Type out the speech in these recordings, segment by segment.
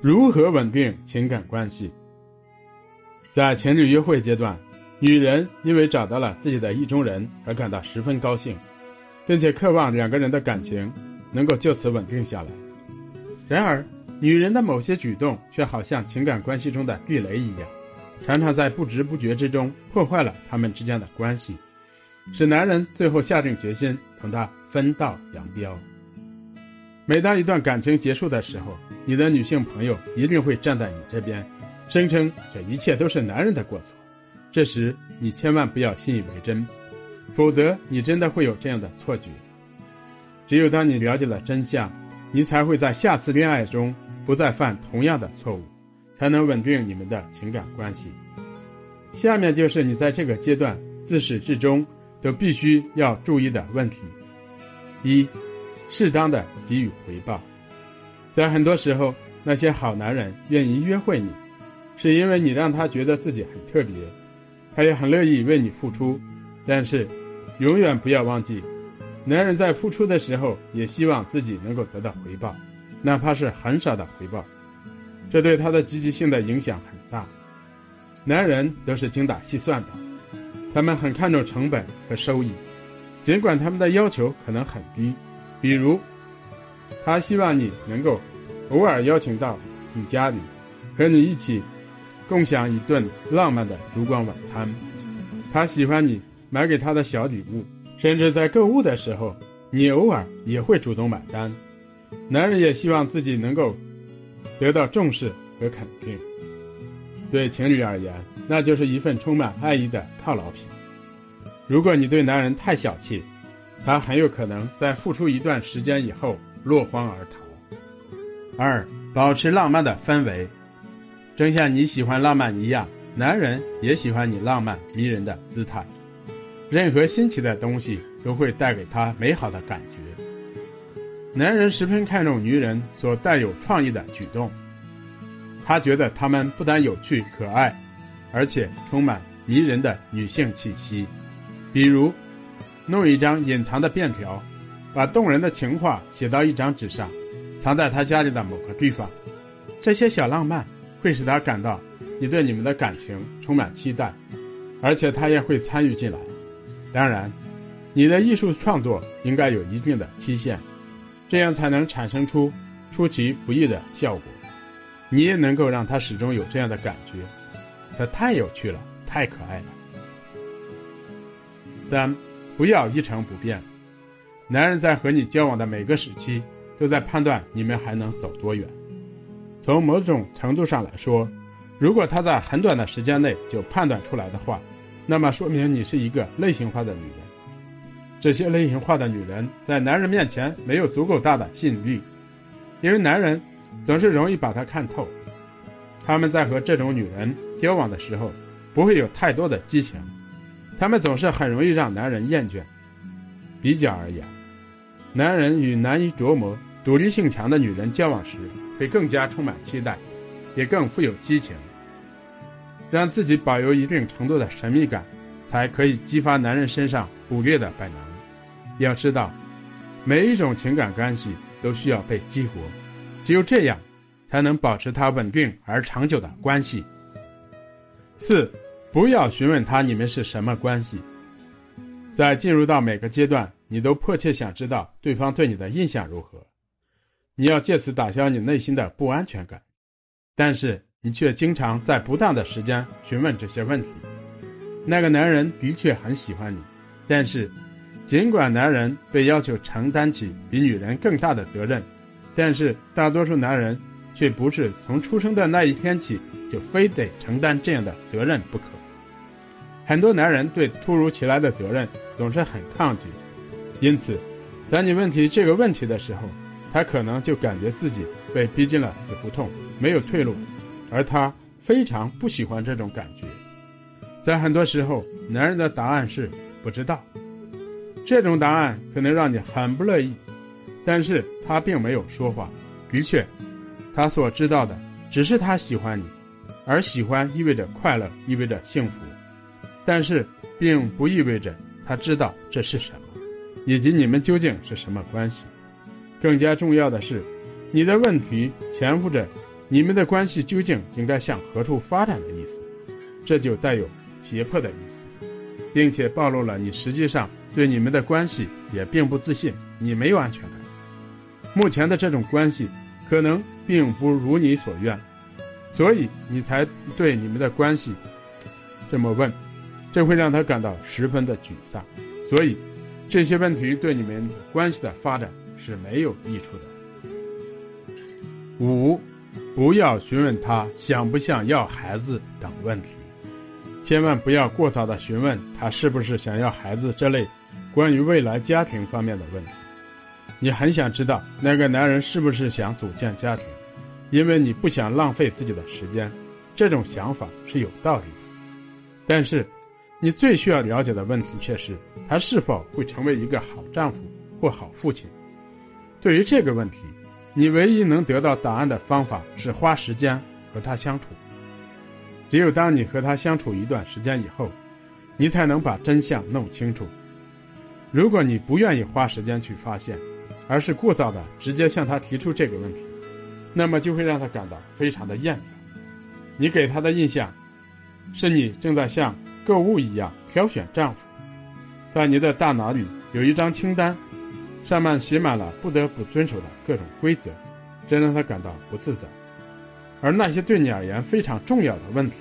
如何稳定情感关系？在情侣约会阶段，女人因为找到了自己的意中人而感到十分高兴，并且渴望两个人的感情能够就此稳定下来。然而，女人的某些举动却好像情感关系中的地雷一样，常常在不知不觉之中破坏了他们之间的关系，使男人最后下定决心同她分道扬镳。每当一段感情结束的时候，你的女性朋友一定会站在你这边，声称这一切都是男人的过错。这时你千万不要信以为真，否则你真的会有这样的错觉。只有当你了解了真相，你才会在下次恋爱中不再犯同样的错误，才能稳定你们的情感关系。下面就是你在这个阶段自始至终都必须要注意的问题：一。适当的给予回报，在很多时候，那些好男人愿意约会你，是因为你让他觉得自己很特别，他也很乐意为你付出。但是，永远不要忘记，男人在付出的时候也希望自己能够得到回报，哪怕是很少的回报，这对他的积极性的影响很大。男人都是精打细算的，他们很看重成本和收益，尽管他们的要求可能很低。比如，他希望你能够偶尔邀请到你家里，和你一起共享一顿浪漫的烛光晚餐。他喜欢你买给他的小礼物，甚至在购物的时候，你偶尔也会主动买单。男人也希望自己能够得到重视和肯定。对情侣而言，那就是一份充满爱意的犒劳品。如果你对男人太小气，他很有可能在付出一段时间以后落荒而逃。二、保持浪漫的氛围，正像你喜欢浪漫一样，男人也喜欢你浪漫迷人的姿态。任何新奇的东西都会带给他美好的感觉。男人十分看重女人所带有创意的举动，他觉得他们不但有趣可爱，而且充满迷人的女性气息，比如。弄一张隐藏的便条，把动人的情话写到一张纸上，藏在他家里的某个地方。这些小浪漫会使他感到你对你们的感情充满期待，而且他也会参与进来。当然，你的艺术创作应该有一定的期限，这样才能产生出出其不意的效果。你也能够让他始终有这样的感觉，这太有趣了，太可爱了。三。不要一成不变。男人在和你交往的每个时期，都在判断你们还能走多远。从某种程度上来说，如果他在很短的时间内就判断出来的话，那么说明你是一个类型化的女人。这些类型化的女人在男人面前没有足够大的吸引力，因为男人总是容易把她看透。他们在和这种女人交往的时候，不会有太多的激情。他们总是很容易让男人厌倦。比较而言，男人与难以琢磨、独立性强的女人交往时，会更加充满期待，也更富有激情。让自己保有一定程度的神秘感，才可以激发男人身上捕猎的本能。要知道，每一种情感关系都需要被激活，只有这样，才能保持它稳定而长久的关系。四。不要询问他你们是什么关系，在进入到每个阶段，你都迫切想知道对方对你的印象如何，你要借此打消你内心的不安全感，但是你却经常在不当的时间询问这些问题。那个男人的确很喜欢你，但是，尽管男人被要求承担起比女人更大的责任，但是大多数男人却不是从出生的那一天起就非得承担这样的责任不可。很多男人对突如其来的责任总是很抗拒，因此，当你问起这个问题的时候，他可能就感觉自己被逼进了死胡同，没有退路，而他非常不喜欢这种感觉。在很多时候，男人的答案是不知道，这种答案可能让你很不乐意，但是他并没有说谎。的确，他所知道的只是他喜欢你，而喜欢意味着快乐，意味着幸福。但是，并不意味着他知道这是什么，以及你们究竟是什么关系。更加重要的是，你的问题潜伏着你们的关系究竟应该向何处发展的意思，这就带有胁迫的意思，并且暴露了你实际上对你们的关系也并不自信，你没有安全感。目前的这种关系可能并不如你所愿，所以你才对你们的关系这么问，这会让他感到十分的沮丧。所以这些问题对你们关系的发展是没有益处的。五，不要询问他想不想要孩子等问题，千万不要过早的询问他是不是想要孩子这类关于未来家庭方面的问题。你很想知道那个男人是不是想组建家庭，因为你不想浪费自己的时间，这种想法是有道理的。但是，你最需要了解的问题却是他是否会成为一个好丈夫或好父亲。对于这个问题。你唯一能得到答案的方法是花时间和他相处。只有当你和他相处一段时间以后，你才能把真相弄清楚。如果你不愿意花时间去发现，而是过早的直接向他提出这个问题，那么就会让他感到非常的厌烦。你给他的印象，是你正在向购物一样挑选丈夫，在你的大脑里有一张清单。上面写满了不得不遵守的各种规则，这让他感到不自在。而那些对你而言非常重要的问题，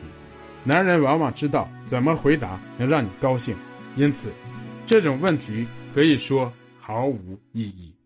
男人往往知道怎么回答能让你高兴，因此，这种问题可以说毫无意义。